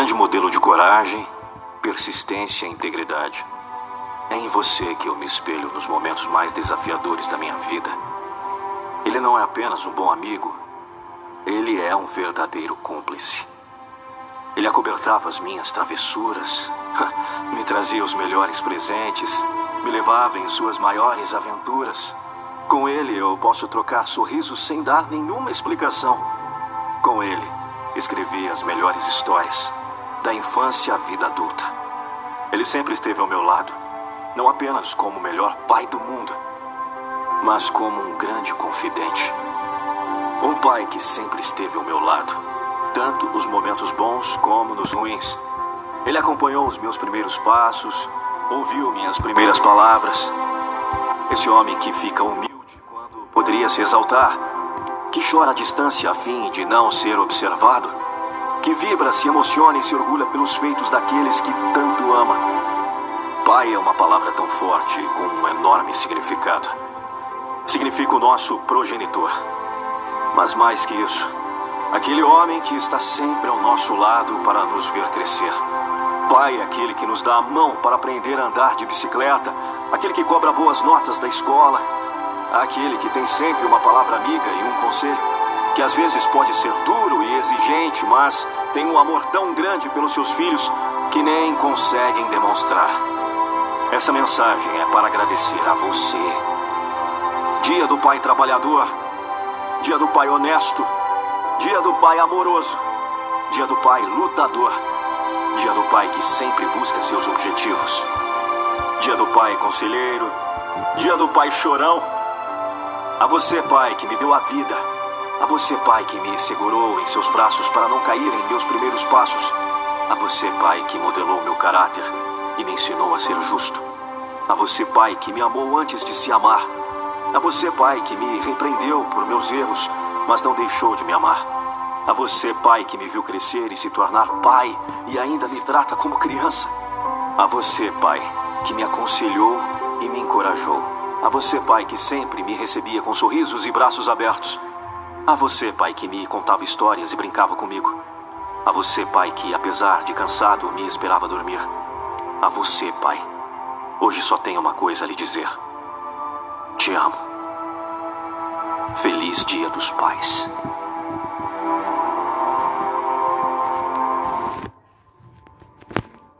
grande modelo de coragem, persistência e integridade. É em você que eu me espelho nos momentos mais desafiadores da minha vida. Ele não é apenas um bom amigo, ele é um verdadeiro cúmplice. Ele acobertava as minhas travessuras, me trazia os melhores presentes, me levava em suas maiores aventuras. Com ele eu posso trocar sorrisos sem dar nenhuma explicação. Com ele escrevi as melhores histórias, da infância à vida adulta. Ele sempre esteve ao meu lado, não apenas como o melhor pai do mundo, mas como um grande confidente. Um pai que sempre esteve ao meu lado, tanto nos momentos bons como nos ruins. Ele acompanhou os meus primeiros passos, ouviu minhas primeiras palavras. Esse homem que fica humilde quando poderia se exaltar, que chora à distância a fim de não ser observado, que vibra, se emociona e se orgulha pelos feitos daqueles que tanto ama. Pai é uma palavra tão forte e com um enorme significado. Significa o nosso progenitor. Mas mais que isso, aquele homem que está sempre ao nosso lado para nos ver crescer. Pai é aquele que nos dá a mão para aprender a andar de bicicleta, aquele que cobra boas notas da escola, aquele que tem sempre uma palavra amiga e um conselho, que às vezes pode ser duro e exigente, mas tem um amor tão grande pelos seus filhos que nem conseguem demonstrar. Essa mensagem é para agradecer a você. Dia do Pai Trabalhador, Dia do Pai Honesto, Dia do Pai Amoroso, Dia do Pai Lutador, Dia do Pai que sempre busca seus objetivos, Dia do Pai Conselheiro, Dia do Pai Chorão. A você, Pai, que me deu a vida, a você, Pai, que me segurou em seus braços para não cair em meus primeiros passos, a você, Pai, que modelou meu caráter e me ensinou a ser justo, a você, Pai, que me amou antes de se amar. A você, Pai, que me repreendeu por meus erros, mas não deixou de me amar. A você, Pai, que me viu crescer e se tornar pai e ainda me trata como criança. A você, Pai, que me aconselhou e me encorajou. A você, Pai, que sempre me recebia com sorrisos e braços abertos. A você, Pai, que me contava histórias e brincava comigo. A você, Pai, que, apesar de cansado, me esperava dormir. A você, Pai, hoje só tenho uma coisa a lhe dizer. Te amo. Feliz Dia dos Pais.